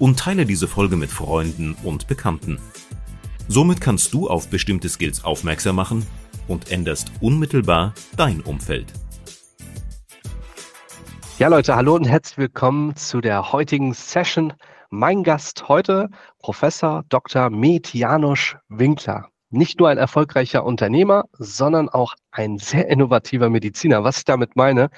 und teile diese Folge mit Freunden und Bekannten. Somit kannst du auf bestimmte Skills aufmerksam machen und änderst unmittelbar dein Umfeld. Ja, Leute, hallo und herzlich willkommen zu der heutigen Session. Mein Gast heute, Professor Dr. Med Janusz Winkler. Nicht nur ein erfolgreicher Unternehmer, sondern auch ein sehr innovativer Mediziner. Was ich damit meine,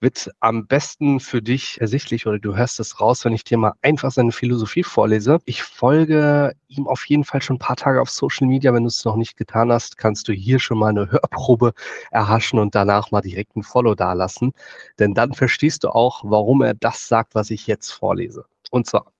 wird am besten für dich ersichtlich oder du hörst es raus, wenn ich dir mal einfach seine Philosophie vorlese. Ich folge ihm auf jeden Fall schon ein paar Tage auf Social Media. Wenn du es noch nicht getan hast, kannst du hier schon mal eine Hörprobe erhaschen und danach mal direkt ein Follow dalassen. Denn dann verstehst du auch, warum er das sagt, was ich jetzt vorlese. Und zwar,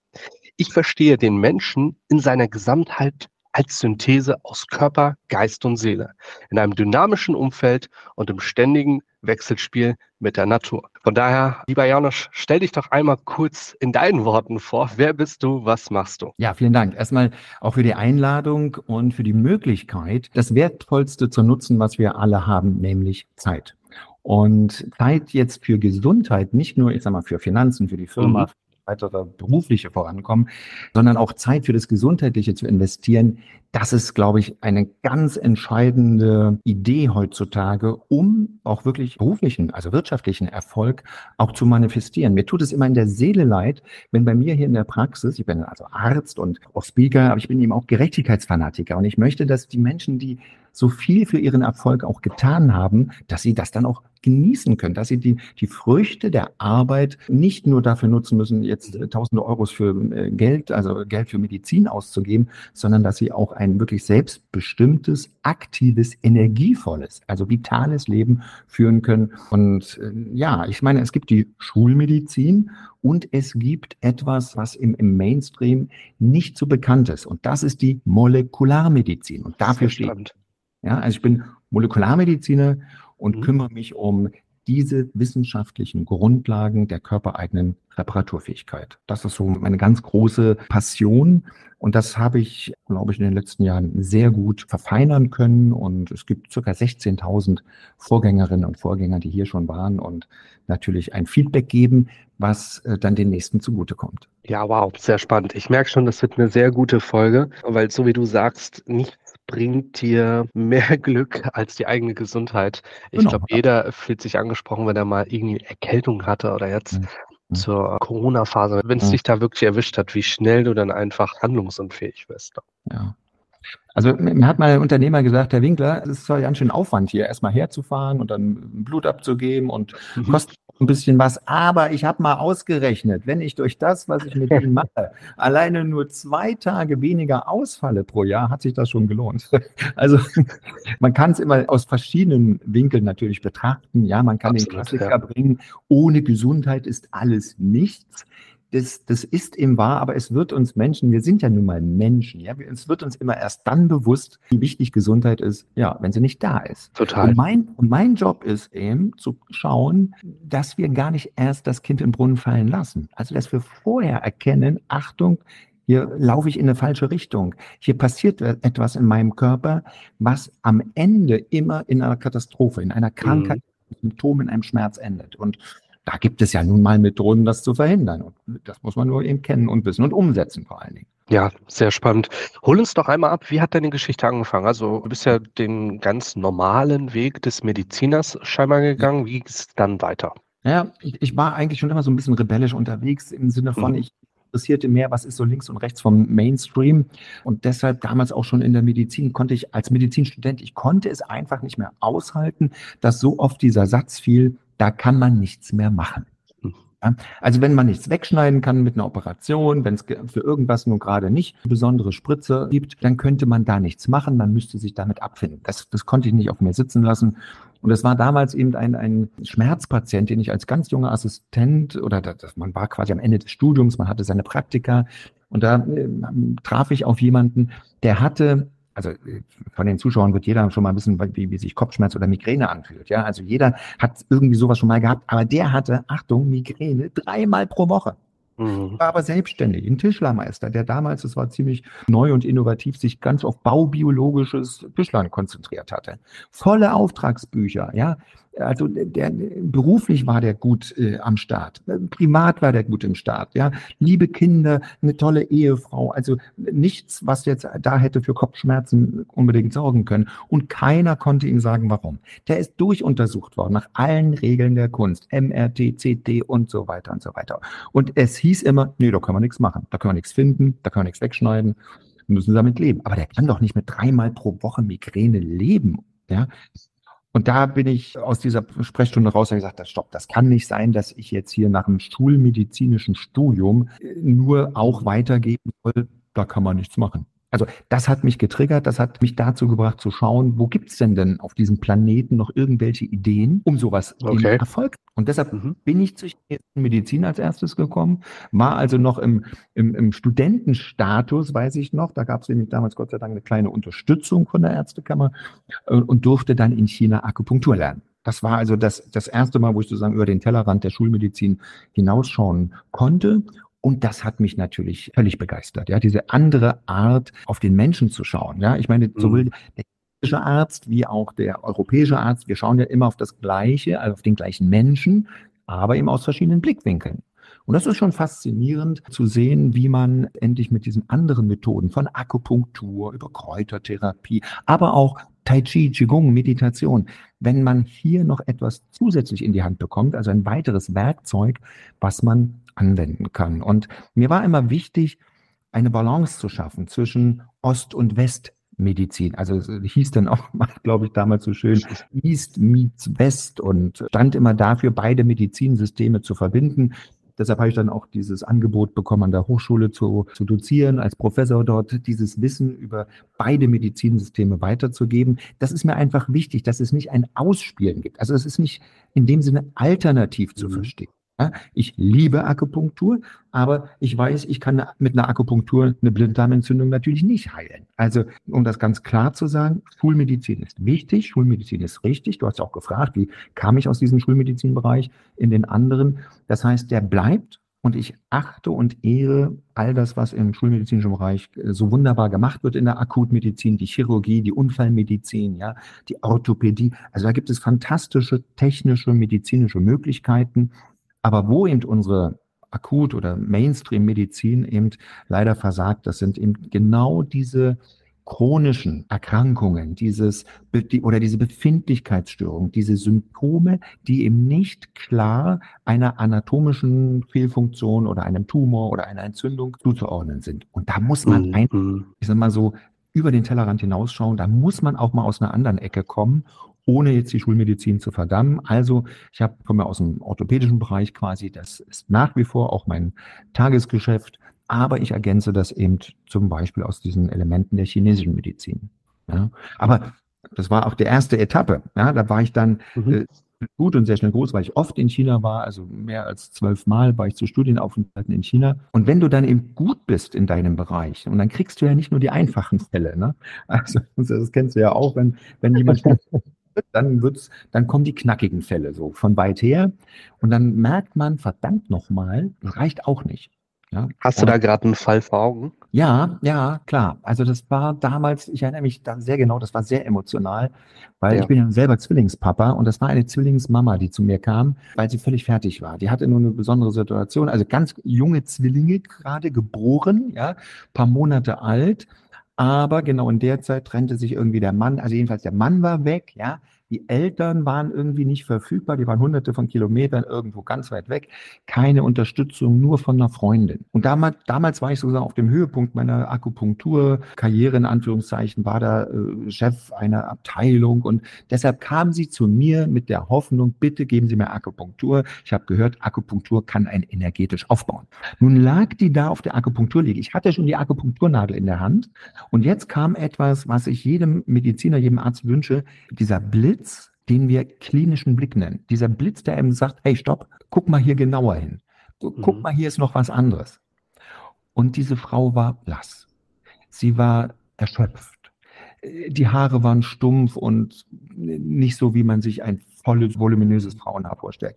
ich verstehe den Menschen in seiner Gesamtheit als Synthese aus Körper, Geist und Seele, in einem dynamischen Umfeld und im ständigen Wechselspiel mit der Natur. Von daher, lieber Janusz, stell dich doch einmal kurz in deinen Worten vor. Wer bist du? Was machst du? Ja, vielen Dank. Erstmal auch für die Einladung und für die Möglichkeit, das Wertvollste zu nutzen, was wir alle haben, nämlich Zeit. Und Zeit jetzt für Gesundheit, nicht nur, ich sag mal, für Finanzen, für die Firma, mhm weitere berufliche Vorankommen, sondern auch Zeit für das Gesundheitliche zu investieren, das ist, glaube ich, eine ganz entscheidende Idee heutzutage, um auch wirklich beruflichen, also wirtschaftlichen Erfolg auch zu manifestieren. Mir tut es immer in der Seele leid, wenn bei mir hier in der Praxis, ich bin also Arzt und auch Speaker, aber ich bin eben auch Gerechtigkeitsfanatiker und ich möchte, dass die Menschen, die so viel für ihren Erfolg auch getan haben, dass sie das dann auch genießen können, dass sie die, die Früchte der Arbeit nicht nur dafür nutzen müssen, jetzt äh, tausende Euros für äh, Geld, also Geld für Medizin auszugeben, sondern dass sie auch ein wirklich selbstbestimmtes, aktives, energievolles, also vitales Leben führen können. Und äh, ja, ich meine, es gibt die Schulmedizin und es gibt etwas, was im, im Mainstream nicht so bekannt ist. Und das ist die Molekularmedizin. Und dafür steht. Ja, also ich bin Molekularmediziner und mhm. kümmere mich um diese wissenschaftlichen Grundlagen der körpereigenen Reparaturfähigkeit. Das ist so meine ganz große Passion. Und das habe ich, glaube ich, in den letzten Jahren sehr gut verfeinern können. Und es gibt circa 16.000 Vorgängerinnen und Vorgänger, die hier schon waren und natürlich ein Feedback geben, was äh, dann den nächsten zugutekommt. Ja, wow, sehr spannend. Ich merke schon, das wird eine sehr gute Folge, weil so wie du sagst, nicht bringt dir mehr Glück als die eigene Gesundheit. Ich genau. glaube, jeder fühlt sich angesprochen, wenn er mal irgendwie Erkältung hatte oder jetzt mhm. zur Corona-Phase. Wenn es mhm. dich da wirklich erwischt hat, wie schnell du dann einfach handlungsunfähig wirst. Ja. Also mir hat mal ein Unternehmer gesagt, Herr Winkler, es ist zwar ganz schön Aufwand hier, erstmal herzufahren und dann Blut abzugeben und mhm. kostet ein bisschen was, aber ich habe mal ausgerechnet, wenn ich durch das, was ich mit Ihnen mache, alleine nur zwei Tage weniger ausfalle pro Jahr, hat sich das schon gelohnt. Also man kann es immer aus verschiedenen Winkeln natürlich betrachten. Ja, man kann Absolut, den Klassiker ja. bringen, ohne Gesundheit ist alles nichts das, das ist eben wahr, aber es wird uns Menschen, wir sind ja nun mal Menschen, ja, es wird uns immer erst dann bewusst, wie wichtig Gesundheit ist, ja, wenn sie nicht da ist. Total. Und mein, und mein Job ist eben zu schauen, dass wir gar nicht erst das Kind im Brunnen fallen lassen. Also, dass wir vorher erkennen, Achtung, hier laufe ich in eine falsche Richtung. Hier passiert etwas in meinem Körper, was am Ende immer in einer Katastrophe, in einer Krankheit, mhm. Symptom, in einem Schmerz endet. Und da gibt es ja nun mal Methoden, das zu verhindern. Und das muss man nur eben kennen und wissen und umsetzen vor allen Dingen. Ja, sehr spannend. Hol uns doch einmal ab, wie hat deine Geschichte angefangen? Also du bist ja den ganz normalen Weg des Mediziners scheinbar gegangen. Wie ging es dann weiter? Ja, ich, war eigentlich schon immer so ein bisschen rebellisch unterwegs im Sinne von, mhm. ich interessierte mehr, was ist so links und rechts vom Mainstream. Und deshalb damals auch schon in der Medizin konnte ich als Medizinstudent, ich konnte es einfach nicht mehr aushalten, dass so oft dieser Satz fiel, da kann man nichts mehr machen. Ja, also wenn man nichts wegschneiden kann mit einer Operation, wenn es für irgendwas nur gerade nicht eine besondere Spritze gibt, dann könnte man da nichts machen, man müsste sich damit abfinden. Das, das konnte ich nicht auf mir sitzen lassen. Und es war damals eben ein, ein Schmerzpatient, den ich als ganz junger Assistent oder das, man war quasi am Ende des Studiums, man hatte seine Praktika, Und da äh, traf ich auf jemanden, der hatte also äh, von den Zuschauern wird jeder schon mal wissen, wie, wie sich Kopfschmerz oder Migräne anfühlt. Ja, also jeder hat irgendwie sowas schon mal gehabt, aber der hatte, Achtung, Migräne dreimal pro Woche. Mhm. War aber selbstständig, ein Tischlermeister, der damals, es war ziemlich neu und innovativ, sich ganz auf baubiologisches Tischlern konzentriert hatte. Volle Auftragsbücher, ja. Also der, beruflich war der gut äh, am Start, privat war der gut im Start, ja. Liebe Kinder, eine tolle Ehefrau, also nichts, was jetzt da hätte für Kopfschmerzen unbedingt sorgen können. Und keiner konnte ihm sagen, warum. Der ist durchuntersucht worden nach allen Regeln der Kunst, MRT, CT und so weiter und so weiter. Und es hieß immer, nee, da kann man nichts machen, da kann man nichts finden, da kann man nichts wegschneiden müssen damit leben. Aber der kann doch nicht mit dreimal pro Woche Migräne leben. Ja, und da bin ich aus dieser Sprechstunde raus und gesagt, stopp, das kann nicht sein, dass ich jetzt hier nach einem schulmedizinischen Studium nur auch weitergeben soll, da kann man nichts machen. Also das hat mich getriggert, das hat mich dazu gebracht zu schauen, wo gibt's denn denn auf diesem Planeten noch irgendwelche Ideen, um sowas okay. in Erfolg. Und deshalb mhm. bin ich zur Medizin als erstes gekommen, war also noch im, im, im Studentenstatus, weiß ich noch, da gab es nämlich damals Gott sei Dank eine kleine Unterstützung von der Ärztekammer äh, und durfte dann in China Akupunktur lernen. Das war also das, das erste Mal, wo ich sozusagen über den Tellerrand der Schulmedizin hinausschauen konnte. Und das hat mich natürlich völlig begeistert. Ja, diese andere Art, auf den Menschen zu schauen. Ja, ich meine, mhm. sowohl der chinesische Arzt wie auch der europäische Arzt, wir schauen ja immer auf das Gleiche, also auf den gleichen Menschen, aber eben aus verschiedenen Blickwinkeln. Und das ist schon faszinierend zu sehen, wie man endlich mit diesen anderen Methoden von Akupunktur über Kräutertherapie, aber auch Tai Chi, Qigong, Meditation, wenn man hier noch etwas zusätzlich in die Hand bekommt, also ein weiteres Werkzeug, was man anwenden kann. Und mir war immer wichtig, eine Balance zu schaffen zwischen Ost- und Westmedizin. Also es hieß dann auch, glaube ich, damals so schön, East meets West und stand immer dafür, beide Medizinsysteme zu verbinden. Deshalb habe ich dann auch dieses Angebot bekommen, an der Hochschule zu, zu dozieren, als Professor dort dieses Wissen über beide Medizinsysteme weiterzugeben. Das ist mir einfach wichtig, dass es nicht ein Ausspielen gibt. Also es ist nicht in dem Sinne alternativ zu mhm. Ich liebe Akupunktur, aber ich weiß, ich kann mit einer Akupunktur eine Blinddarmentzündung natürlich nicht heilen. Also, um das ganz klar zu sagen, Schulmedizin ist wichtig, Schulmedizin ist richtig. Du hast auch gefragt, wie kam ich aus diesem Schulmedizinbereich in den anderen? Das heißt, der bleibt und ich achte und ehre all das, was im schulmedizinischen Bereich äh, so wunderbar gemacht wird in der Akutmedizin, die Chirurgie, die Unfallmedizin, ja, die Orthopädie. Also da gibt es fantastische technische, medizinische Möglichkeiten. Aber wo eben unsere Akut- oder Mainstream-Medizin eben leider versagt, das sind eben genau diese chronischen Erkrankungen, dieses die, oder diese Befindlichkeitsstörung, diese Symptome, die eben nicht klar einer anatomischen Fehlfunktion oder einem Tumor oder einer Entzündung zuzuordnen sind. Und da muss man mhm. ein, ich sag mal so, über den Tellerrand hinausschauen, da muss man auch mal aus einer anderen Ecke kommen ohne jetzt die Schulmedizin zu verdammen. Also ich habe komme aus dem orthopädischen Bereich quasi, das ist nach wie vor auch mein Tagesgeschäft, aber ich ergänze das eben zum Beispiel aus diesen Elementen der chinesischen Medizin. Ja. Aber das war auch die erste Etappe. Ja, da war ich dann mhm. äh, gut und sehr schnell groß, weil ich oft in China war, also mehr als zwölf Mal war ich zu Studienaufenthalten in China. Und wenn du dann eben gut bist in deinem Bereich, und dann kriegst du ja nicht nur die einfachen Fälle, ne? Also das kennst du ja auch, wenn, wenn jemand dann wird's, dann kommen die knackigen Fälle so von weit her. Und dann merkt man, verdammt nochmal, das reicht auch nicht. Ja. Hast du da gerade einen Fall vor Augen? Ja, ja, klar. Also das war damals, ich erinnere mich da sehr genau, das war sehr emotional, weil ja. ich bin ja selber Zwillingspapa und das war eine Zwillingsmama, die zu mir kam, weil sie völlig fertig war. Die hatte nur eine besondere Situation, also ganz junge Zwillinge gerade geboren, ja, paar Monate alt aber genau in der Zeit trennte sich irgendwie der Mann, also jedenfalls der Mann war weg, ja. Die Eltern waren irgendwie nicht verfügbar, die waren hunderte von Kilometern irgendwo ganz weit weg. Keine Unterstützung, nur von einer Freundin. Und damals, damals war ich sozusagen auf dem Höhepunkt meiner Akupunkturkarriere, in Anführungszeichen, war da äh, Chef einer Abteilung. Und deshalb kam sie zu mir mit der Hoffnung, bitte geben Sie mir Akupunktur. Ich habe gehört, Akupunktur kann einen energetisch aufbauen. Nun lag die da auf der Akupunkturliege. Ich hatte schon die Akupunkturnadel in der Hand. Und jetzt kam etwas, was ich jedem Mediziner, jedem Arzt wünsche, dieser Blitz Blitz, den wir klinischen Blick nennen. Dieser Blitz, der eben sagt, hey, stopp, guck mal hier genauer hin. Guck mhm. mal, hier ist noch was anderes. Und diese Frau war blass. Sie war erschöpft. Die Haare waren stumpf und nicht so, wie man sich ein volles, voluminöses Frauenhaar vorstellt.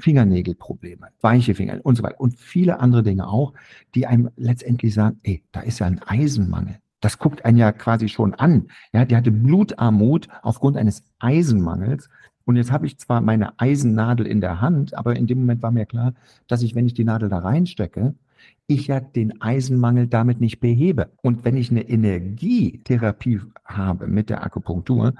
Fingernägelprobleme, weiche Finger und so weiter. Und viele andere Dinge auch, die einem letztendlich sagen, ey, da ist ja ein Eisenmangel. Das guckt einen ja quasi schon an. Ja, die hatte Blutarmut aufgrund eines Eisenmangels. Und jetzt habe ich zwar meine Eisennadel in der Hand, aber in dem Moment war mir klar, dass ich, wenn ich die Nadel da reinstecke, ich ja den Eisenmangel damit nicht behebe. Und wenn ich eine Energietherapie habe mit der Akupunktur,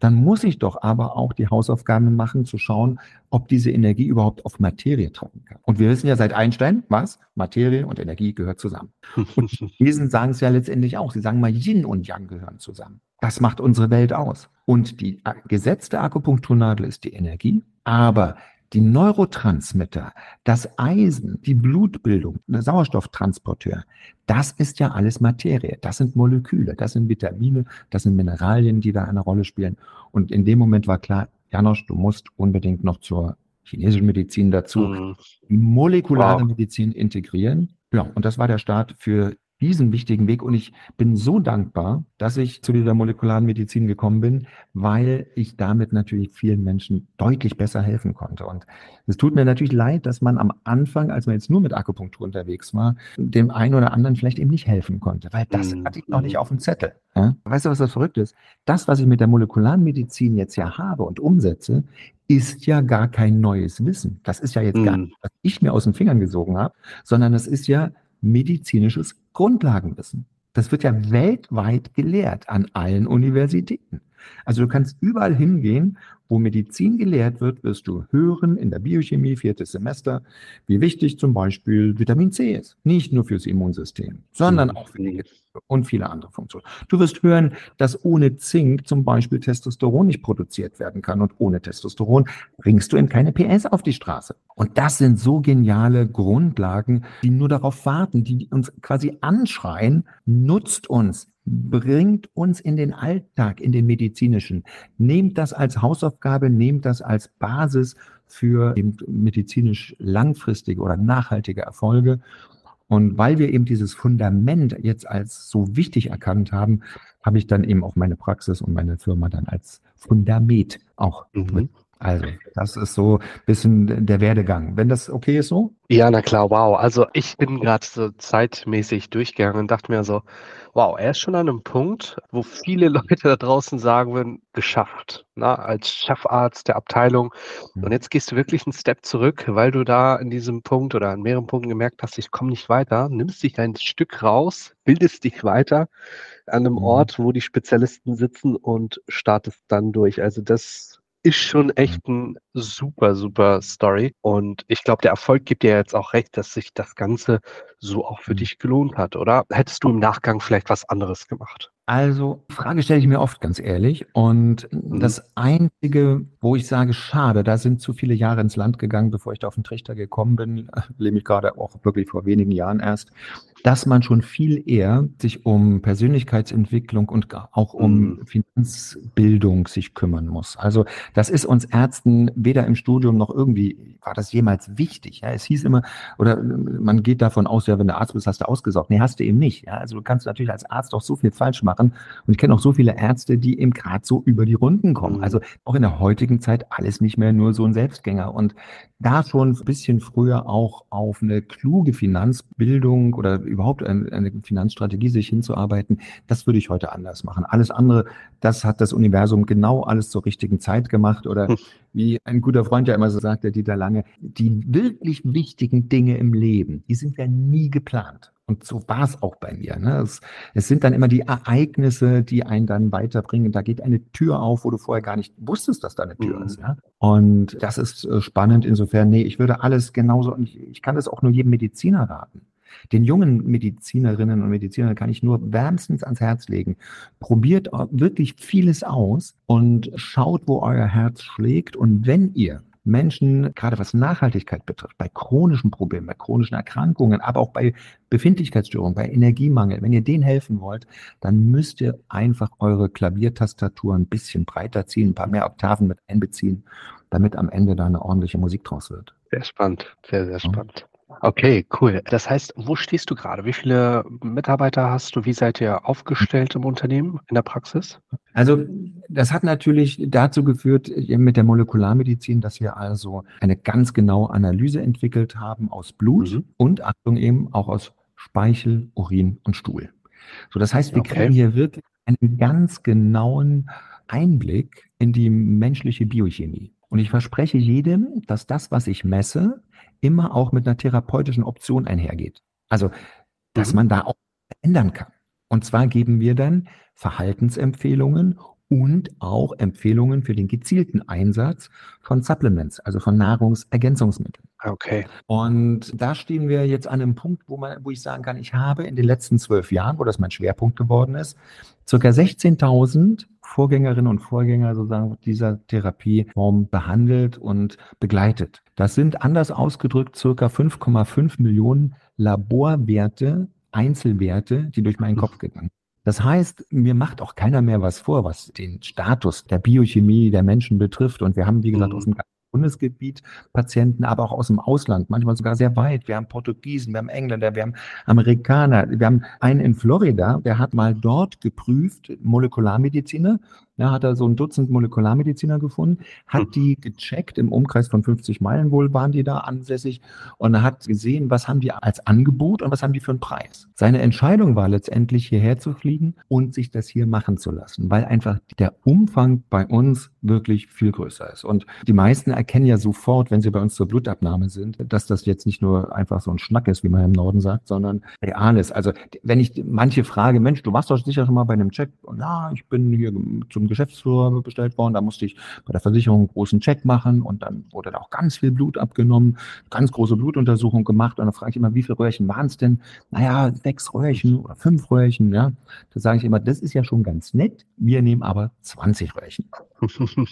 dann muss ich doch aber auch die Hausaufgaben machen, zu schauen, ob diese Energie überhaupt auf Materie treffen kann. Und wir wissen ja seit Einstein, was? Materie und Energie gehört zusammen. Und Chinesen sagen es ja letztendlich auch. Sie sagen mal, Yin und Yang gehören zusammen. Das macht unsere Welt aus. Und die gesetzte Akupunkturnadel ist die Energie, aber die Neurotransmitter, das Eisen, die Blutbildung, der Sauerstofftransporteur, das ist ja alles Materie. Das sind Moleküle, das sind Vitamine, das sind Mineralien, die da eine Rolle spielen. Und in dem Moment war klar, Janosch, du musst unbedingt noch zur chinesischen Medizin dazu mhm. die molekulare wow. Medizin integrieren. Ja, und das war der Start für diesen wichtigen Weg. Und ich bin so dankbar, dass ich zu dieser molekularen Medizin gekommen bin, weil ich damit natürlich vielen Menschen deutlich besser helfen konnte. Und es tut mir natürlich leid, dass man am Anfang, als man jetzt nur mit Akupunktur unterwegs war, dem einen oder anderen vielleicht eben nicht helfen konnte, weil das mhm. hatte ich noch nicht auf dem Zettel. Ja? Weißt du, was das verrückt ist? Das, was ich mit der molekularen Medizin jetzt ja habe und umsetze, ist ja gar kein neues Wissen. Das ist ja jetzt mhm. gar nicht, was ich mir aus den Fingern gesogen habe, sondern das ist ja medizinisches Grundlagenwissen. Das wird ja weltweit gelehrt an allen Universitäten. Also du kannst überall hingehen wo Medizin gelehrt wird, wirst du hören in der Biochemie, viertes Semester, wie wichtig zum Beispiel Vitamin C ist. Nicht nur fürs Immunsystem, sondern auch für die und viele andere Funktionen. Du wirst hören, dass ohne Zink zum Beispiel Testosteron nicht produziert werden kann und ohne Testosteron bringst du in keine PS auf die Straße. Und das sind so geniale Grundlagen, die nur darauf warten, die uns quasi anschreien, nutzt uns, bringt uns in den Alltag, in den medizinischen. Nehmt das als Hausaufgabe, nehmt das als Basis für medizinisch langfristige oder nachhaltige Erfolge. Und weil wir eben dieses Fundament jetzt als so wichtig erkannt haben, habe ich dann eben auch meine Praxis und meine Firma dann als Fundament auch mhm. Also, das ist so ein bisschen der Werdegang. Wenn das okay ist so? Ja, na klar, wow. Also ich bin gerade so zeitmäßig durchgegangen und dachte mir so, wow, er ist schon an einem Punkt, wo viele Leute da draußen sagen würden, geschafft, na, ne, als Chefarzt der Abteilung. Mhm. Und jetzt gehst du wirklich einen Step zurück, weil du da in diesem Punkt oder an mehreren Punkten gemerkt hast, ich komme nicht weiter, nimmst dich ein Stück raus, bildest dich weiter an einem mhm. Ort, wo die Spezialisten sitzen und startest dann durch. Also das ist schon echt ein super, super Story. Und ich glaube, der Erfolg gibt dir jetzt auch recht, dass sich das Ganze so auch für mhm. dich gelohnt hat, oder? Hättest du im Nachgang vielleicht was anderes gemacht? Also, Frage stelle ich mir oft ganz ehrlich. Und mhm. das Einzige, wo ich sage, schade, da sind zu viele Jahre ins Land gegangen, bevor ich da auf den Trichter gekommen bin, lebe ich gerade auch wirklich vor wenigen Jahren erst, dass man schon viel eher sich um Persönlichkeitsentwicklung und auch um mhm. Finanzbildung sich kümmern muss. Also das ist uns Ärzten weder im Studium noch irgendwie war das jemals wichtig. Ja, es hieß immer, oder man geht davon aus, ja, wenn du Arzt bist, hast du ausgesorgt. Nee, hast du eben nicht. Ja, also du kannst natürlich als Arzt auch so viel falsch machen. Und ich kenne auch so viele Ärzte, die eben gerade so über die Runden kommen. Mhm. Also auch in der heutigen Zeit alles nicht mehr nur so ein Selbstgänger. Und da schon ein bisschen früher auch auf eine kluge Finanzbildung oder überhaupt eine, eine Finanzstrategie sich hinzuarbeiten, das würde ich heute anders machen. Alles andere, das hat das Universum genau alles zur richtigen Zeit gemacht oder hm. wie ein guter Freund ja immer so sagt, der Dieter Lange, die wirklich wichtigen Dinge im Leben, die sind ja nie geplant. Und so war es auch bei mir. Ne? Es, es, sind dann immer die Ereignisse, die einen dann weiterbringen. Da geht eine Tür auf, wo du vorher gar nicht wusstest, dass da eine Tür mhm. ist. Ja? Und das ist äh, spannend insofern. Nee, ich würde alles genauso, und ich, ich kann das auch nur jedem Mediziner raten. Den jungen Medizinerinnen und Medizinern kann ich nur wärmstens ans Herz legen. Probiert wirklich vieles aus und schaut, wo euer Herz schlägt. Und wenn ihr Menschen, gerade was Nachhaltigkeit betrifft, bei chronischen Problemen, bei chronischen Erkrankungen, aber auch bei Befindlichkeitsstörungen, bei Energiemangel, wenn ihr denen helfen wollt, dann müsst ihr einfach eure Klaviertastatur ein bisschen breiter ziehen, ein paar mehr Oktaven mit einbeziehen, damit am Ende da eine ordentliche Musik draus wird. Sehr spannend, sehr, sehr spannend. Okay, cool. Das heißt, wo stehst du gerade? Wie viele Mitarbeiter hast du? Wie seid ihr aufgestellt im Unternehmen, in der Praxis? Also das hat natürlich dazu geführt mit der Molekularmedizin, dass wir also eine ganz genaue Analyse entwickelt haben aus Blut mhm. und Achtung eben auch aus Speichel, Urin und Stuhl. So, das heißt, wir okay. kriegen hier wirklich einen ganz genauen Einblick in die menschliche Biochemie. Und ich verspreche jedem, dass das, was ich messe, immer auch mit einer therapeutischen Option einhergeht. Also, dass mhm. man da auch ändern kann. Und zwar geben wir dann Verhaltensempfehlungen und auch Empfehlungen für den gezielten Einsatz von Supplements, also von Nahrungsergänzungsmitteln. Okay. Und da stehen wir jetzt an einem Punkt, wo, man, wo ich sagen kann, ich habe in den letzten zwölf Jahren, wo das mein Schwerpunkt geworden ist, circa 16.000 Vorgängerinnen und Vorgänger sozusagen dieser Therapieform behandelt und begleitet. Das sind anders ausgedrückt circa 5,5 Millionen Laborwerte, Einzelwerte, die durch meinen Kopf gegangen das heißt, mir macht auch keiner mehr was vor, was den Status der Biochemie der Menschen betrifft. Und wir haben, wie gesagt, mhm. aus dem Bundesgebiet Patienten, aber auch aus dem Ausland, manchmal sogar sehr weit. Wir haben Portugiesen, wir haben Engländer, wir haben Amerikaner, wir haben einen in Florida, der hat mal dort geprüft, Molekularmediziner, ja, hat er so ein Dutzend Molekularmediziner gefunden, hat hm. die gecheckt, im Umkreis von 50 Meilen wohl waren die da ansässig und hat gesehen, was haben die als Angebot und was haben die für einen Preis. Seine Entscheidung war letztendlich hierher zu fliegen und sich das hier machen zu lassen, weil einfach der Umfang bei uns wirklich viel größer ist. Und die meisten erkennen ja sofort, wenn sie bei uns zur Blutabnahme sind, dass das jetzt nicht nur einfach so ein Schnack ist, wie man im Norden sagt, sondern real ist. Also wenn ich manche frage, Mensch, du warst doch sicher schon mal bei einem Check, ja, ich bin hier zum Geschäftsführer bestellt worden. Da musste ich bei der Versicherung einen großen Check machen und dann wurde da auch ganz viel Blut abgenommen, ganz große Blutuntersuchung gemacht. Und dann frage ich immer, wie viele Röhrchen waren es denn? Naja, sechs Röhrchen oder fünf Röhrchen. Ja, da sage ich immer, das ist ja schon ganz nett. Wir nehmen aber 20 Röhrchen.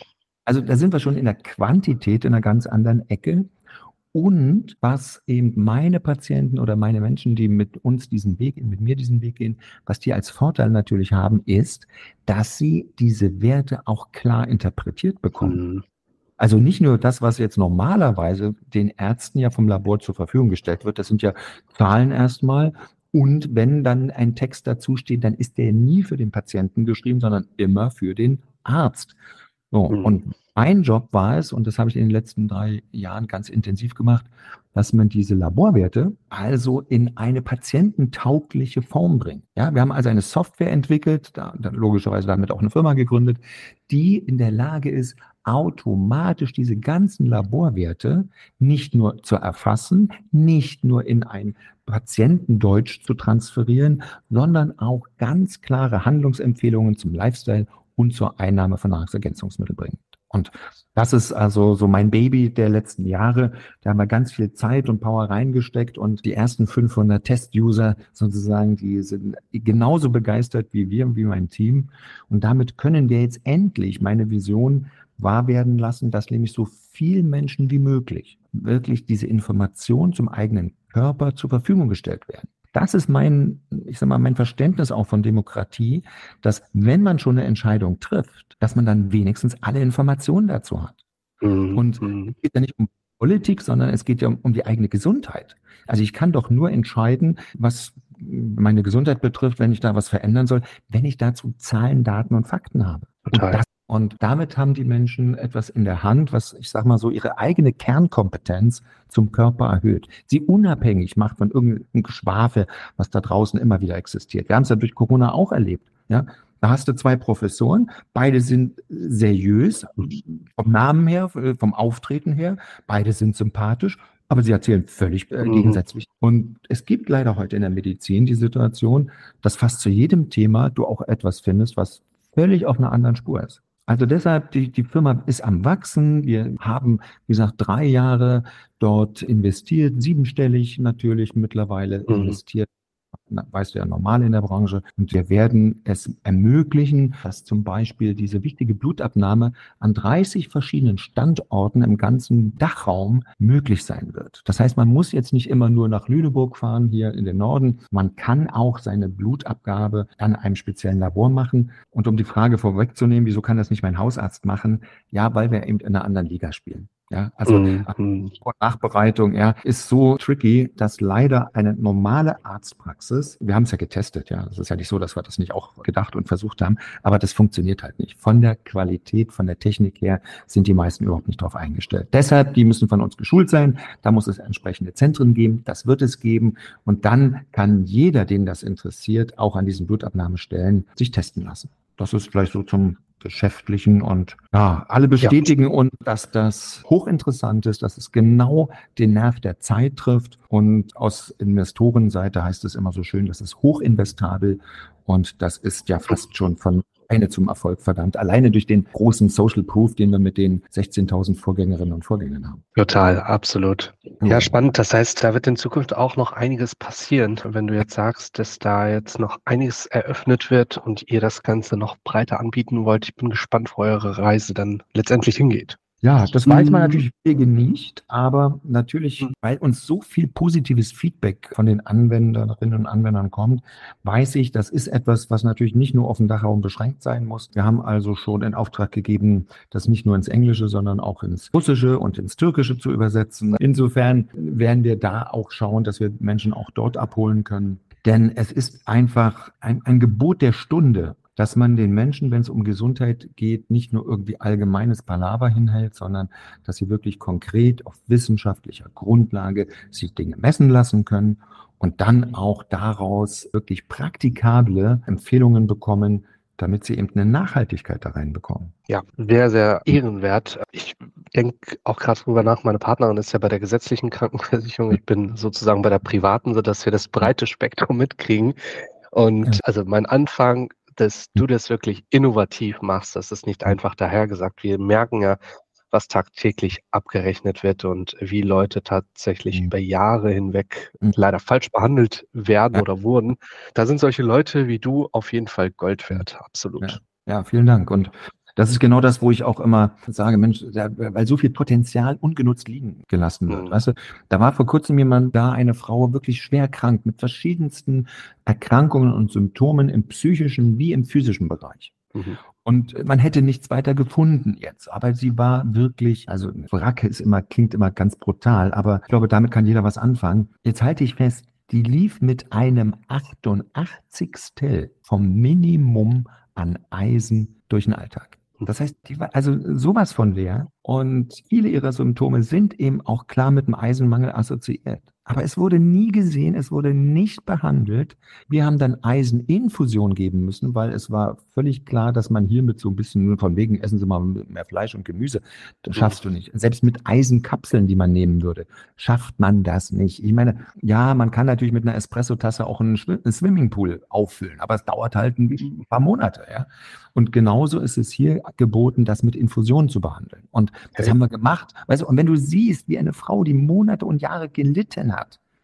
Also da sind wir schon in der Quantität in einer ganz anderen Ecke. Und was eben meine Patienten oder meine Menschen, die mit uns diesen Weg, mit mir diesen Weg gehen, was die als Vorteil natürlich haben, ist, dass sie diese Werte auch klar interpretiert bekommen. Mhm. Also nicht nur das, was jetzt normalerweise den Ärzten ja vom Labor zur Verfügung gestellt wird, das sind ja Zahlen erstmal. Und wenn dann ein Text dazu steht, dann ist der nie für den Patienten geschrieben, sondern immer für den Arzt. So, mhm. Und mein Job war es, und das habe ich in den letzten drei Jahren ganz intensiv gemacht, dass man diese Laborwerte also in eine patiententaugliche Form bringt. Ja, wir haben also eine Software entwickelt, da, da logischerweise damit auch eine Firma gegründet, die in der Lage ist, automatisch diese ganzen Laborwerte nicht nur zu erfassen, nicht nur in ein Patientendeutsch zu transferieren, sondern auch ganz klare Handlungsempfehlungen zum Lifestyle und zur Einnahme von Nahrungsergänzungsmitteln bringt. Und das ist also so mein Baby der letzten Jahre. Da haben wir ganz viel Zeit und Power reingesteckt und die ersten 500 Test-User sozusagen, die sind genauso begeistert wie wir, wie mein Team. Und damit können wir jetzt endlich meine Vision wahr werden lassen, dass nämlich so viel Menschen wie möglich wirklich diese Information zum eigenen Körper zur Verfügung gestellt werden. Das ist mein, ich sag mal, mein Verständnis auch von Demokratie, dass wenn man schon eine Entscheidung trifft, dass man dann wenigstens alle Informationen dazu hat. Mhm. Und mhm. es geht ja nicht um Politik, sondern es geht ja um, um die eigene Gesundheit. Also ich kann doch nur entscheiden, was meine Gesundheit betrifft, wenn ich da was verändern soll, wenn ich dazu Zahlen, Daten und Fakten habe. Total. Und das und damit haben die Menschen etwas in der Hand, was ich sage mal so ihre eigene Kernkompetenz zum Körper erhöht. Sie unabhängig macht von irgendeinem Geschwafel, was da draußen immer wieder existiert. Wir haben es ja durch Corona auch erlebt. Ja, da hast du zwei Professoren, beide sind seriös, vom Namen her, vom Auftreten her, beide sind sympathisch, aber sie erzählen völlig äh, mhm. gegensätzlich. Und es gibt leider heute in der Medizin die Situation, dass fast zu jedem Thema du auch etwas findest, was völlig auf einer anderen Spur ist. Also deshalb, die, die Firma ist am Wachsen. Wir haben, wie gesagt, drei Jahre dort investiert, siebenstellig natürlich mittlerweile mhm. investiert weißt du ja normal in der Branche. Und wir werden es ermöglichen, dass zum Beispiel diese wichtige Blutabnahme an 30 verschiedenen Standorten im ganzen Dachraum möglich sein wird. Das heißt, man muss jetzt nicht immer nur nach Lüneburg fahren, hier in den Norden. Man kann auch seine Blutabgabe an einem speziellen Labor machen. Und um die Frage vorwegzunehmen, wieso kann das nicht mein Hausarzt machen? Ja, weil wir eben in einer anderen Liga spielen. Ja, also mhm. Nachbereitung ja, ist so tricky, dass leider eine normale Arztpraxis, wir haben es ja getestet, ja, es ist ja nicht so, dass wir das nicht auch gedacht und versucht haben, aber das funktioniert halt nicht. Von der Qualität, von der Technik her sind die meisten überhaupt nicht darauf eingestellt. Deshalb, die müssen von uns geschult sein, da muss es entsprechende Zentren geben, das wird es geben und dann kann jeder, den das interessiert, auch an diesen Blutabnahmestellen sich testen lassen. Das ist vielleicht so zum Geschäftlichen und ja, alle bestätigen ja. uns, dass das hochinteressant ist, dass es genau den Nerv der Zeit trifft. Und aus Investorenseite heißt es immer so schön, das ist hochinvestabel und das ist ja fast schon von eine zum Erfolg verdammt. Alleine durch den großen Social Proof, den wir mit den 16.000 Vorgängerinnen und Vorgängern haben. Total, absolut. Ja, spannend. Das heißt, da wird in Zukunft auch noch einiges passieren, wenn du jetzt sagst, dass da jetzt noch einiges eröffnet wird und ihr das Ganze noch breiter anbieten wollt. Ich bin gespannt, wo eure Reise dann letztendlich hingeht. Ja, das weiß man mhm. natürlich nicht, aber natürlich, mhm. weil uns so viel positives Feedback von den Anwenderinnen und Anwendern kommt, weiß ich, das ist etwas, was natürlich nicht nur auf dem Dachraum beschränkt sein muss. Wir haben also schon in Auftrag gegeben, das nicht nur ins Englische, sondern auch ins Russische und ins Türkische zu übersetzen. Insofern werden wir da auch schauen, dass wir Menschen auch dort abholen können. Denn es ist einfach ein, ein Gebot der Stunde, dass man den Menschen, wenn es um Gesundheit geht, nicht nur irgendwie allgemeines Palaver hinhält, sondern dass sie wirklich konkret auf wissenschaftlicher Grundlage sich Dinge messen lassen können und dann auch daraus wirklich praktikable Empfehlungen bekommen, damit sie eben eine Nachhaltigkeit da reinbekommen. Ja, sehr, sehr ehrenwert. Ich denke auch gerade drüber nach, meine Partnerin ist ja bei der gesetzlichen Krankenversicherung, ich bin sozusagen bei der privaten, sodass wir das breite Spektrum mitkriegen. Und also mein Anfang dass du das wirklich innovativ machst. Das ist nicht einfach dahergesagt. Wir merken ja, was tagtäglich abgerechnet wird und wie Leute tatsächlich mhm. über Jahre hinweg mhm. leider falsch behandelt werden ja. oder wurden. Da sind solche Leute wie du auf jeden Fall Gold wert, absolut. Ja, ja vielen Dank. Und das ist genau das, wo ich auch immer sage, Mensch, weil so viel Potenzial ungenutzt liegen gelassen wird. Mhm. Weißt du, da war vor kurzem jemand da, eine Frau wirklich schwer krank mit verschiedensten Erkrankungen und Symptomen im psychischen wie im physischen Bereich. Mhm. Und man hätte nichts weiter gefunden jetzt. Aber sie war wirklich, also Wracke ist immer, klingt immer ganz brutal, aber ich glaube, damit kann jeder was anfangen. Jetzt halte ich fest, die lief mit einem 88. vom Minimum an Eisen durch den Alltag. Das heißt, die war also sowas von leer. Und viele ihrer Symptome sind eben auch klar mit dem Eisenmangel assoziiert. Aber es wurde nie gesehen, es wurde nicht behandelt. Wir haben dann Eiseninfusion geben müssen, weil es war völlig klar, dass man hier mit so ein bisschen von wegen, essen Sie mal mehr Fleisch und Gemüse. Das schaffst du nicht. Selbst mit Eisenkapseln, die man nehmen würde, schafft man das nicht. Ich meine, ja, man kann natürlich mit einer Espressotasse auch einen, einen Swimmingpool auffüllen, aber es dauert halt ein paar Monate, ja. Und genauso ist es hier geboten, das mit Infusionen zu behandeln. Und das haben wir gemacht. Weißt du, und wenn du siehst, wie eine Frau, die Monate und Jahre gelitten hat,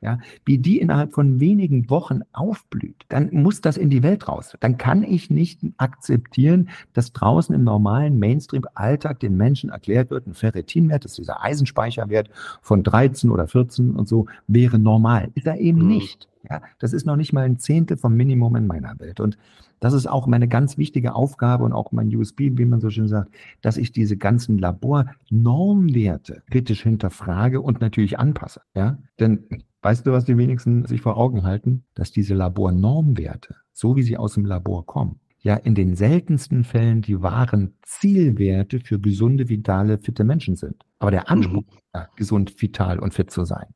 ja, wie die innerhalb von wenigen Wochen aufblüht, dann muss das in die Welt raus. Dann kann ich nicht akzeptieren, dass draußen im normalen Mainstream-Alltag den Menschen erklärt wird, ein Ferritinwert, das ist dieser Eisenspeicherwert von 13 oder 14 und so, wäre normal. Ist er eben mhm. nicht. Ja, das ist noch nicht mal ein Zehntel vom Minimum in meiner Welt. Und das ist auch meine ganz wichtige Aufgabe und auch mein USB, wie man so schön sagt, dass ich diese ganzen Labornormwerte kritisch hinterfrage und natürlich anpasse. Ja, denn weißt du, was die wenigsten sich vor Augen halten? Dass diese Labornormwerte, so wie sie aus dem Labor kommen, ja in den seltensten Fällen die wahren Zielwerte für gesunde, vitale, fitte Menschen sind. Aber der Anspruch, mhm. ja, gesund, vital und fit zu sein.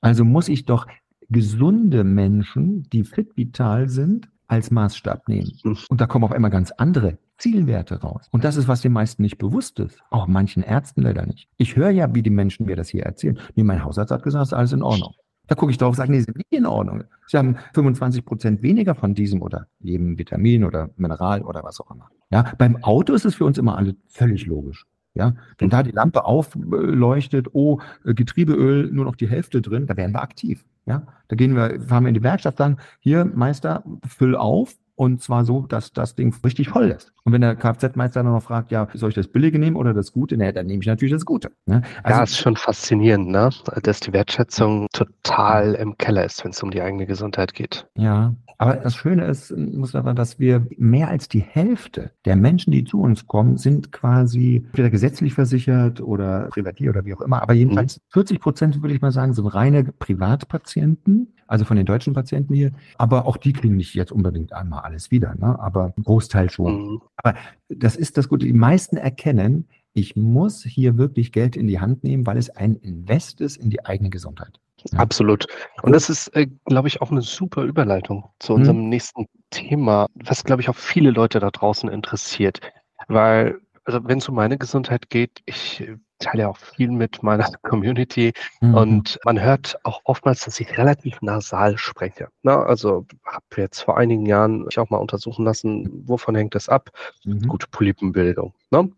Also muss ich doch gesunde Menschen, die fit vital sind, als Maßstab nehmen. Hm. Und da kommen auf einmal ganz andere Zielwerte raus. Und das ist, was den meisten nicht bewusst ist. Auch manchen Ärzten leider nicht. Ich höre ja, wie die Menschen mir das hier erzählen. Nee, mein Hausarzt hat gesagt, ist alles in Ordnung. Da gucke ich drauf und sage, nee, sind nicht in Ordnung. Sie haben 25 Prozent weniger von diesem oder jedem Vitamin oder Mineral oder was auch immer. Ja, beim Auto ist es für uns immer alle völlig logisch. Ja, wenn da die Lampe aufleuchtet, oh, Getriebeöl, nur noch die Hälfte drin, da werden wir aktiv. Ja, da gehen wir, fahren wir in die Werkstatt, sagen, hier, Meister, füll auf, und zwar so, dass das Ding richtig voll ist. Und wenn der Kfz-Meister dann noch fragt, ja, soll ich das Billige nehmen oder das Gute? Nee, dann nehme ich natürlich das Gute. Ne? Also, ja, ist schon faszinierend, ne? dass die Wertschätzung total im Keller ist, wenn es um die eigene Gesundheit geht. Ja, Aber das Schöne ist, Mustafa, dass wir mehr als die Hälfte der Menschen, die zu uns kommen, sind quasi entweder gesetzlich versichert oder privatiert oder wie auch immer. Aber jedenfalls 40 mhm. Prozent, würde ich mal sagen, sind reine Privatpatienten, also von den deutschen Patienten hier. Aber auch die kriegen nicht jetzt unbedingt einmal alles wieder, ne? aber ein Großteil schon. Mhm. Aber das ist das Gute. Die meisten erkennen, ich muss hier wirklich Geld in die Hand nehmen, weil es ein Invest ist in die eigene Gesundheit. Ja. Absolut. Und das ist, äh, glaube ich, auch eine super Überleitung zu hm. unserem hm. nächsten Thema, was, glaube ich, auch viele Leute da draußen interessiert. Weil, also wenn es um meine Gesundheit geht, ich teile ja auch viel mit meiner Community mhm. und man hört auch oftmals, dass ich relativ nasal spreche. Na, also habe jetzt vor einigen Jahren mich auch mal untersuchen lassen, wovon hängt das ab? Mhm. Gute Polypenbildung. Ne?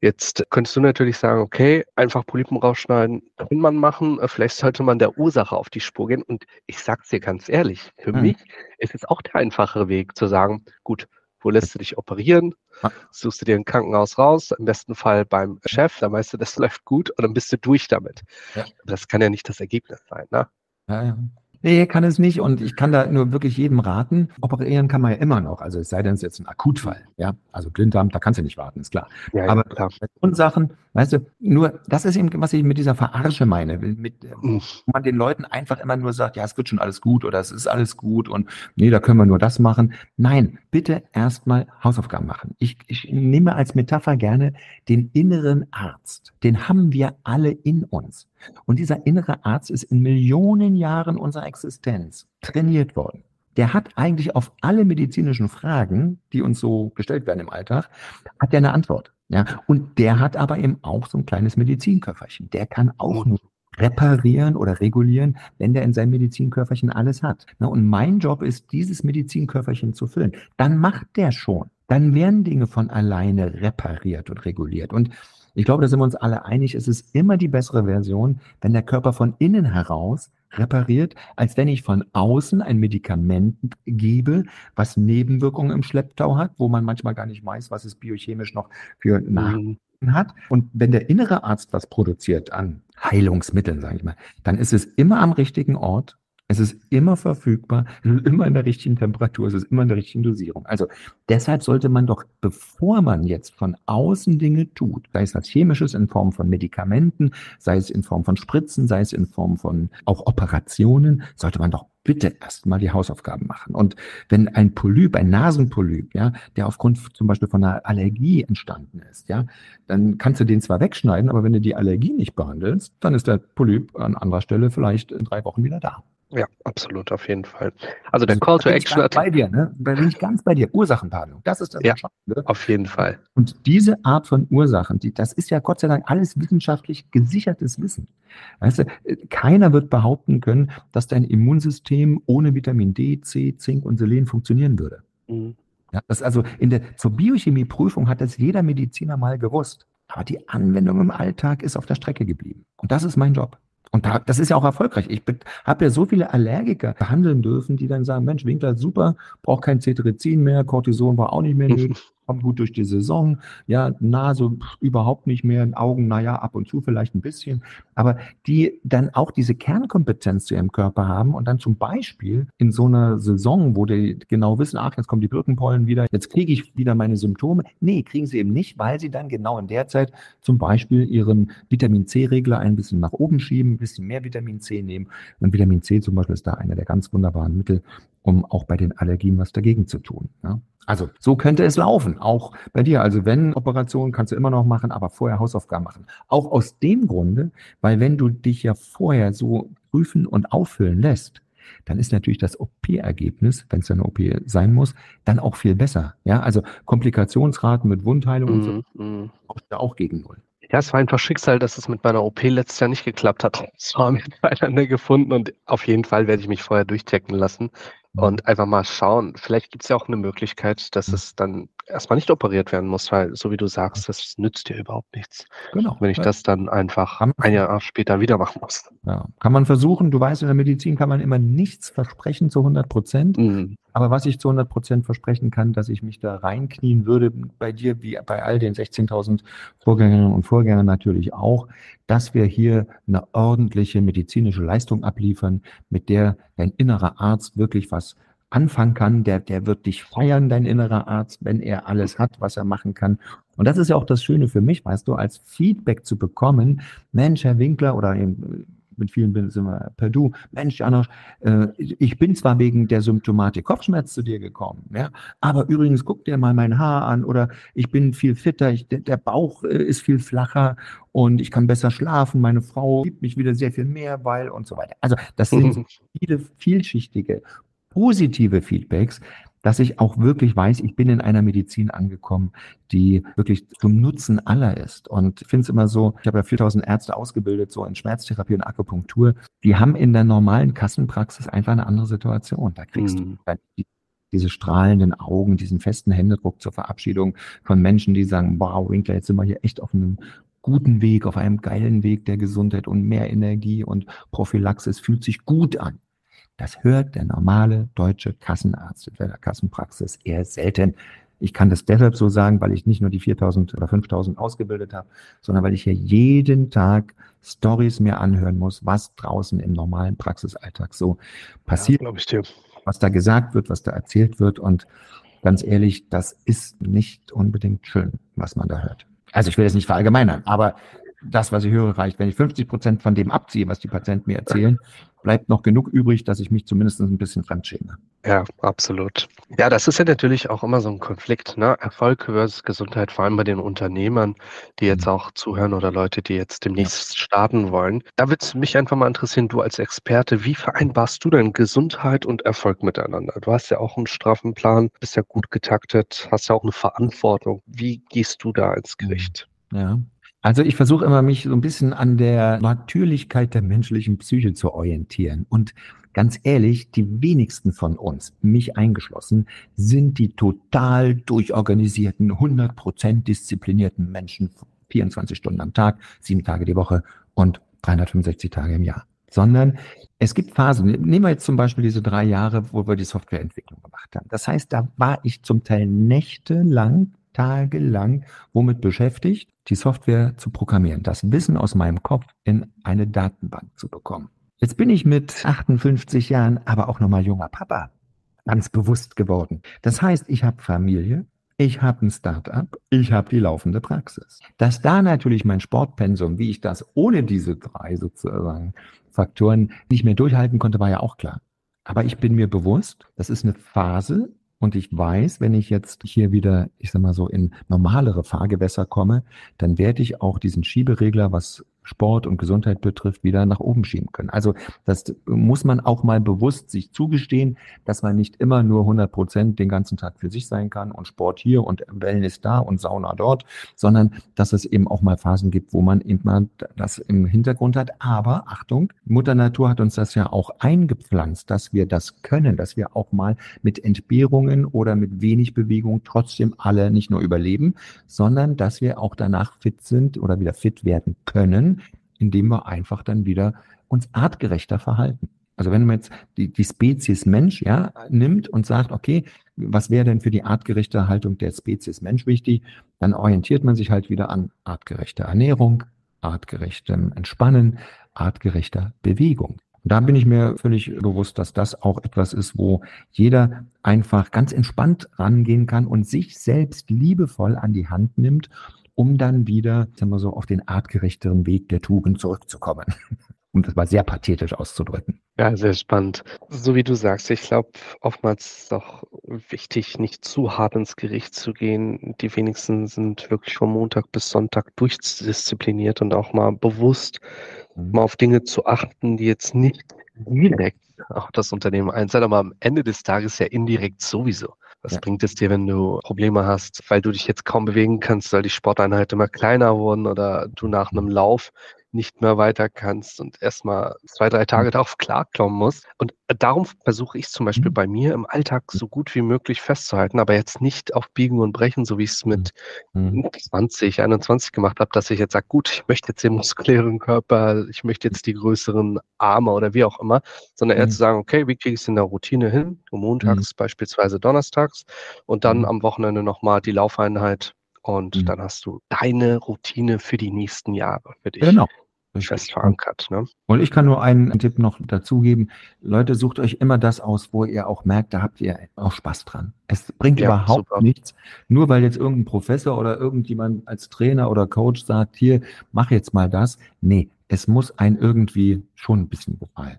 Jetzt könntest du natürlich sagen, okay, einfach Polypen rausschneiden, kann man machen. Vielleicht sollte man der Ursache auf die Spur gehen. Und ich sag's dir ganz ehrlich, für mhm. mich ist es auch der einfachere Weg zu sagen, gut, wo lässt du dich operieren? Suchst du dir ein Krankenhaus raus, im besten Fall beim Chef, dann weißt du, das läuft gut und dann bist du durch damit. Ja. Das kann ja nicht das Ergebnis sein. Ne? Ja, ja. Nee, kann es nicht. Und ich kann da nur wirklich jedem raten. Operieren kann man ja immer noch. Also es sei denn, es ist jetzt ein Akutfall. Ja, also Blinddarm, da kannst du nicht warten, ist klar. Ja, Aber klar. Und Sachen, weißt du, nur, das ist eben, was ich mit dieser Verarsche meine. Mit, mhm. wo man den Leuten einfach immer nur sagt, ja, es wird schon alles gut oder es ist alles gut und nee, da können wir nur das machen. Nein, bitte erstmal Hausaufgaben machen. Ich, ich nehme als Metapher gerne den inneren Arzt. Den haben wir alle in uns. Und dieser innere Arzt ist in Millionen Jahren unserer Existenz trainiert worden. Der hat eigentlich auf alle medizinischen Fragen, die uns so gestellt werden im Alltag, hat der eine Antwort. Ja, und der hat aber eben auch so ein kleines Medizinköfferchen. Der kann auch nur reparieren oder regulieren, wenn der in seinem Medizinköfferchen alles hat. und mein Job ist, dieses Medizinköfferchen zu füllen. Dann macht der schon. Dann werden Dinge von alleine repariert und reguliert. Und ich glaube, da sind wir uns alle einig, es ist immer die bessere Version, wenn der Körper von innen heraus repariert, als wenn ich von außen ein Medikament gebe, was Nebenwirkungen im Schlepptau hat, wo man manchmal gar nicht weiß, was es biochemisch noch für mhm. hat. Und wenn der innere Arzt was produziert an Heilungsmitteln, sage ich mal, dann ist es immer am richtigen Ort es ist immer verfügbar, es ist immer in der richtigen Temperatur, es ist immer in der richtigen Dosierung. Also deshalb sollte man doch, bevor man jetzt von außen Dinge tut, sei es als chemisches in Form von Medikamenten, sei es in Form von Spritzen, sei es in Form von auch Operationen, sollte man doch bitte erstmal die Hausaufgaben machen. Und wenn ein Polyp, ein Nasenpolyp, ja, der aufgrund zum Beispiel von einer Allergie entstanden ist, ja, dann kannst du den zwar wegschneiden, aber wenn du die Allergie nicht behandelst, dann ist der Polyp an anderer Stelle vielleicht in drei Wochen wieder da. Ja, absolut, auf jeden Fall. Also der Call to Action hat. Bei dir, ne? Da bin ich ganz bei dir. Ursachenbehandlung, das ist das ja, Auf jeden Fall. Und diese Art von Ursachen, die, das ist ja Gott sei Dank alles wissenschaftlich gesichertes Wissen. Weißt du, keiner wird behaupten können, dass dein Immunsystem ohne Vitamin D, C, Zink und Selen funktionieren würde. Mhm. Ja, das also in der, zur Biochemieprüfung hat das jeder Mediziner mal gewusst. Aber die Anwendung im Alltag ist auf der Strecke geblieben. Und das ist mein Job. Und da, das ist ja auch erfolgreich. Ich habe ja so viele Allergiker behandeln dürfen, die dann sagen, Mensch, Winkler, super, braucht kein Cetirizin mehr, Cortison war auch nicht mehr nötig kommt gut durch die Saison. Ja, Nase überhaupt nicht mehr, Augen, naja, ab und zu vielleicht ein bisschen. Aber die dann auch diese Kernkompetenz zu ihrem Körper haben und dann zum Beispiel in so einer Saison, wo die genau wissen, ach, jetzt kommen die Birkenpollen wieder, jetzt kriege ich wieder meine Symptome. Nee, kriegen sie eben nicht, weil sie dann genau in der Zeit zum Beispiel ihren Vitamin C-Regler ein bisschen nach oben schieben, ein bisschen mehr Vitamin C nehmen. Und Vitamin C zum Beispiel ist da einer der ganz wunderbaren Mittel, um auch bei den Allergien was dagegen zu tun. Ja? Also so könnte es laufen, auch bei dir. Also wenn Operationen kannst du immer noch machen, aber vorher Hausaufgaben machen. Auch aus dem Grunde, weil wenn du dich ja vorher so prüfen und auffüllen lässt, dann ist natürlich das OP-Ergebnis, wenn es eine OP sein muss, dann auch viel besser. Ja, also Komplikationsraten mit Wundheilung und so mm. auch gegen null. Ja, es war einfach Schicksal, dass es mit meiner OP letztes Jahr nicht geklappt hat. Es war miteinander gefunden und auf jeden Fall werde ich mich vorher durchchecken lassen und einfach mal schauen. Vielleicht gibt es ja auch eine Möglichkeit, dass es dann erstmal nicht operiert werden muss, weil so wie du sagst, das nützt dir überhaupt nichts. Genau. Wenn ich das dann einfach ein Jahr später wieder machen muss. Ja, kann man versuchen. Du weißt, in der Medizin kann man immer nichts versprechen zu 100 Prozent. Mhm. Aber was ich zu 100 Prozent versprechen kann, dass ich mich da reinknien würde, bei dir wie bei all den 16.000 Vorgängerinnen und Vorgängern natürlich auch, dass wir hier eine ordentliche medizinische Leistung abliefern, mit der dein innerer Arzt wirklich was anfangen kann, der, der wird dich feiern, dein innerer Arzt, wenn er alles hat, was er machen kann. Und das ist ja auch das Schöne für mich, weißt du, als Feedback zu bekommen, Mensch, Herr Winkler oder eben mit vielen bin sind wir per Du. Mensch, Janosch, äh, ich bin zwar wegen der Symptomatik Kopfschmerz zu dir gekommen, ja, aber übrigens guck dir mal mein Haar an oder ich bin viel fitter, ich, der Bauch äh, ist viel flacher und ich kann besser schlafen, meine Frau liebt mich wieder sehr viel mehr, weil und so weiter. Also das sind viele vielschichtige positive Feedbacks, dass ich auch wirklich weiß, ich bin in einer Medizin angekommen, die wirklich zum Nutzen aller ist. Und ich finde es immer so, ich habe ja 4000 Ärzte ausgebildet, so in Schmerztherapie und Akupunktur. Die haben in der normalen Kassenpraxis einfach eine andere Situation. Da kriegst mhm. du diese strahlenden Augen, diesen festen Händedruck zur Verabschiedung von Menschen, die sagen, wow, Winkler, jetzt sind wir hier echt auf einem guten Weg, auf einem geilen Weg der Gesundheit und mehr Energie und Prophylaxis fühlt sich gut an. Das hört der normale deutsche Kassenarzt in der Kassenpraxis eher selten. Ich kann das deshalb so sagen, weil ich nicht nur die 4000 oder 5000 ausgebildet habe, sondern weil ich hier jeden Tag Stories mir anhören muss, was draußen im normalen Praxisalltag so passiert, ja, ich dir. was da gesagt wird, was da erzählt wird. Und ganz ehrlich, das ist nicht unbedingt schön, was man da hört. Also ich will es nicht verallgemeinern, aber das, was ich höre, reicht. Wenn ich 50 Prozent von dem abziehe, was die Patienten mir erzählen, bleibt noch genug übrig, dass ich mich zumindest ein bisschen fremdschäme. Ja, absolut. Ja, das ist ja natürlich auch immer so ein Konflikt, ne? Erfolg versus Gesundheit, vor allem bei den Unternehmern, die jetzt mhm. auch zuhören oder Leute, die jetzt demnächst ja. starten wollen. Da würde es mich einfach mal interessieren, du als Experte, wie vereinbarst du denn Gesundheit und Erfolg miteinander? Du hast ja auch einen straffen Plan, bist ja gut getaktet, hast ja auch eine Verantwortung. Wie gehst du da ins Gericht? Ja, also ich versuche immer, mich so ein bisschen an der Natürlichkeit der menschlichen Psyche zu orientieren. Und ganz ehrlich, die wenigsten von uns, mich eingeschlossen, sind die total durchorganisierten, 100% disziplinierten Menschen, 24 Stunden am Tag, sieben Tage die Woche und 365 Tage im Jahr. Sondern es gibt Phasen. Nehmen wir jetzt zum Beispiel diese drei Jahre, wo wir die Softwareentwicklung gemacht haben. Das heißt, da war ich zum Teil nächtelang tagelang womit beschäftigt, die Software zu programmieren, das Wissen aus meinem Kopf in eine Datenbank zu bekommen. Jetzt bin ich mit 58 Jahren aber auch nochmal junger Papa, ganz bewusst geworden. Das heißt, ich habe Familie, ich habe ein Startup, ich habe die laufende Praxis. Dass da natürlich mein Sportpensum, wie ich das ohne diese drei sozusagen Faktoren nicht mehr durchhalten konnte, war ja auch klar. Aber ich bin mir bewusst, das ist eine Phase, und ich weiß, wenn ich jetzt hier wieder, ich sag mal so, in normalere Fahrgewässer komme, dann werde ich auch diesen Schieberegler, was Sport und Gesundheit betrifft, wieder nach oben schieben können. Also das muss man auch mal bewusst sich zugestehen, dass man nicht immer nur 100 Prozent den ganzen Tag für sich sein kann und Sport hier und Wellness da und Sauna dort, sondern dass es eben auch mal Phasen gibt, wo man eben mal das im Hintergrund hat. Aber Achtung, Mutter Natur hat uns das ja auch eingepflanzt, dass wir das können, dass wir auch mal mit Entbehrungen oder mit wenig Bewegung trotzdem alle nicht nur überleben, sondern dass wir auch danach fit sind oder wieder fit werden können indem wir einfach dann wieder uns artgerechter verhalten. Also wenn man jetzt die, die Spezies Mensch ja, nimmt und sagt, okay, was wäre denn für die artgerechte Haltung der Spezies Mensch wichtig, dann orientiert man sich halt wieder an artgerechter Ernährung, artgerechtem Entspannen, artgerechter Bewegung. Und da bin ich mir völlig bewusst, dass das auch etwas ist, wo jeder einfach ganz entspannt rangehen kann und sich selbst liebevoll an die Hand nimmt um dann wieder, sagen wir so, auf den artgerechteren Weg der Tugend zurückzukommen. um das mal sehr pathetisch auszudrücken. Ja, sehr spannend. So wie du sagst, ich glaube, oftmals ist es auch wichtig, nicht zu hart ins Gericht zu gehen. Die wenigsten sind wirklich von Montag bis Sonntag durchdiszipliniert und auch mal bewusst mhm. mal auf Dinge zu achten, die jetzt nicht direkt auch das Unternehmen einzahlen, aber am Ende des Tages ja indirekt sowieso. Was ja. bringt es dir, wenn du Probleme hast, weil du dich jetzt kaum bewegen kannst, weil die Sporteinheit immer kleiner wurden oder du nach einem Lauf nicht mehr weiter kannst und erstmal zwei, drei Tage mhm. darauf klarkommen musst. Und darum versuche ich zum Beispiel mhm. bei mir im Alltag so gut wie möglich festzuhalten, aber jetzt nicht auf Biegen und Brechen, so wie ich es mit mhm. 20, 21 gemacht habe, dass ich jetzt sage, gut, ich möchte jetzt den muskulären Körper, ich möchte jetzt die größeren Arme oder wie auch immer, sondern eher mhm. zu sagen, okay, wie kriege ich es in der Routine hin? Montags mhm. beispielsweise donnerstags und dann mhm. am Wochenende nochmal die Laufeinheit und dann hast du deine Routine für die nächsten Jahre für dich. Genau. Fest verankert. Ne? Und ich kann nur einen Tipp noch dazugeben. Leute, sucht euch immer das aus, wo ihr auch merkt, da habt ihr auch Spaß dran. Es bringt ja, überhaupt super. nichts, nur weil jetzt irgendein Professor oder irgendjemand als Trainer oder Coach sagt, hier, mach jetzt mal das. Nee, es muss ein irgendwie schon ein bisschen gefallen.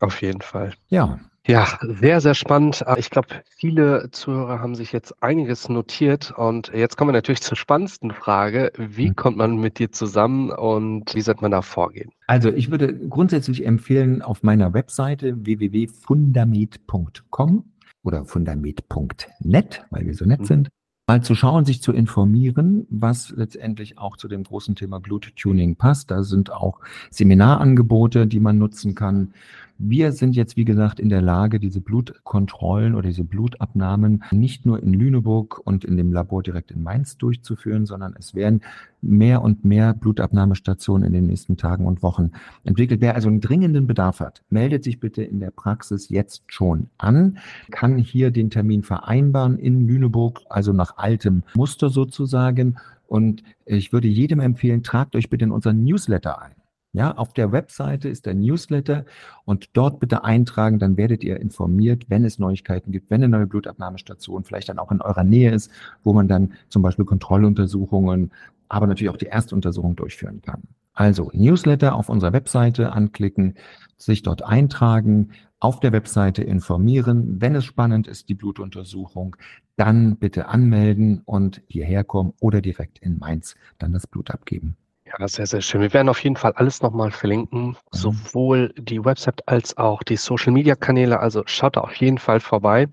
Auf jeden Fall. Ja. Ja, sehr, sehr spannend. Äh, ich glaube, viele Zuhörer haben sich jetzt einiges notiert und jetzt kommen wir natürlich zur spannendsten Frage. Wie mhm. kommt man mit dir zusammen und wie sollte man da vorgehen? Also ich würde grundsätzlich empfehlen, auf meiner Webseite www.fundamet.com oder fundamet.net, weil wir so nett mhm. sind, mal zu schauen, sich zu informieren, was letztendlich auch zu dem großen Thema Bluttuning passt. Da sind auch Seminarangebote, die man nutzen kann. Wir sind jetzt, wie gesagt, in der Lage, diese Blutkontrollen oder diese Blutabnahmen nicht nur in Lüneburg und in dem Labor direkt in Mainz durchzuführen, sondern es werden mehr und mehr Blutabnahmestationen in den nächsten Tagen und Wochen entwickelt. Wer also einen dringenden Bedarf hat, meldet sich bitte in der Praxis jetzt schon an, kann hier den Termin vereinbaren in Lüneburg, also nach altem Muster sozusagen. Und ich würde jedem empfehlen, tragt euch bitte in unseren Newsletter ein. Ja, auf der Webseite ist der Newsletter und dort bitte eintragen, dann werdet ihr informiert, wenn es Neuigkeiten gibt, wenn eine neue Blutabnahmestation vielleicht dann auch in eurer Nähe ist, wo man dann zum Beispiel Kontrolluntersuchungen, aber natürlich auch die Erstuntersuchung durchführen kann. Also Newsletter auf unserer Webseite anklicken, sich dort eintragen, auf der Webseite informieren. Wenn es spannend ist, die Blutuntersuchung, dann bitte anmelden und hierher kommen oder direkt in Mainz dann das Blut abgeben. Ja, sehr, sehr schön. Wir werden auf jeden Fall alles nochmal verlinken, mhm. sowohl die Website als auch die Social Media Kanäle. Also schaut da auf jeden Fall vorbei.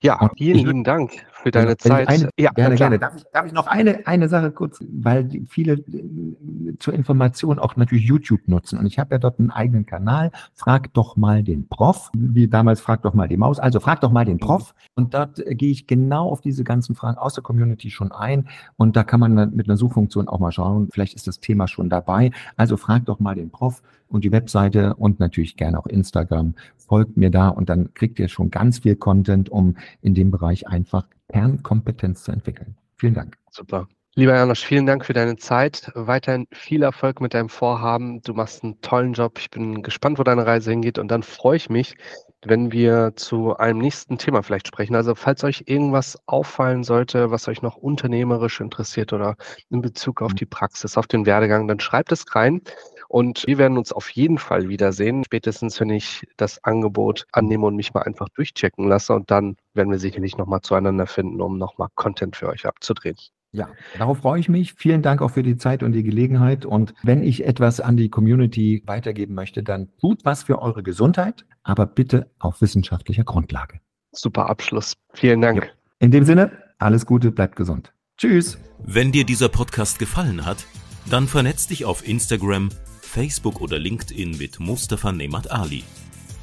Ja, vielen lieben Dank für deine also, Zeit. Eine, ja, gerne, gerne. Darf ich, darf ich noch eine, eine Sache kurz, weil viele äh, zur Information auch natürlich YouTube nutzen. Und ich habe ja dort einen eigenen Kanal. Frag doch mal den Prof. Wie damals, frag doch mal die Maus. Also frag doch mal den Prof. Und dort äh, gehe ich genau auf diese ganzen Fragen aus der Community schon ein. Und da kann man mit einer Suchfunktion auch mal schauen. Vielleicht ist das Thema schon dabei. Also frag doch mal den Prof und die Webseite und natürlich gerne auch Instagram. Folgt mir da und dann kriegt ihr schon ganz viel Content, um in dem Bereich einfach Kernkompetenz zu entwickeln. Vielen Dank. Super. Lieber Janosch, vielen Dank für deine Zeit. Weiterhin viel Erfolg mit deinem Vorhaben. Du machst einen tollen Job. Ich bin gespannt, wo deine Reise hingeht. Und dann freue ich mich, wenn wir zu einem nächsten Thema vielleicht sprechen. Also falls euch irgendwas auffallen sollte, was euch noch unternehmerisch interessiert oder in Bezug auf mhm. die Praxis, auf den Werdegang, dann schreibt es rein. Und wir werden uns auf jeden Fall wiedersehen, spätestens wenn ich das Angebot annehme und mich mal einfach durchchecken lasse. Und dann werden wir sicherlich nochmal zueinander finden, um nochmal Content für euch abzudrehen. Ja, darauf freue ich mich. Vielen Dank auch für die Zeit und die Gelegenheit. Und wenn ich etwas an die Community weitergeben möchte, dann tut was für eure Gesundheit, aber bitte auf wissenschaftlicher Grundlage. Super Abschluss. Vielen Dank. Ja. In dem Sinne, alles Gute, bleibt gesund. Tschüss. Wenn dir dieser Podcast gefallen hat, dann vernetz dich auf Instagram, Facebook oder LinkedIn mit Mustafa Nemat Ali.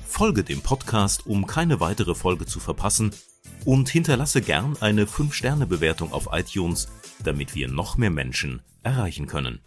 Folge dem Podcast, um keine weitere Folge zu verpassen und hinterlasse gern eine 5-Sterne-Bewertung auf iTunes, damit wir noch mehr Menschen erreichen können.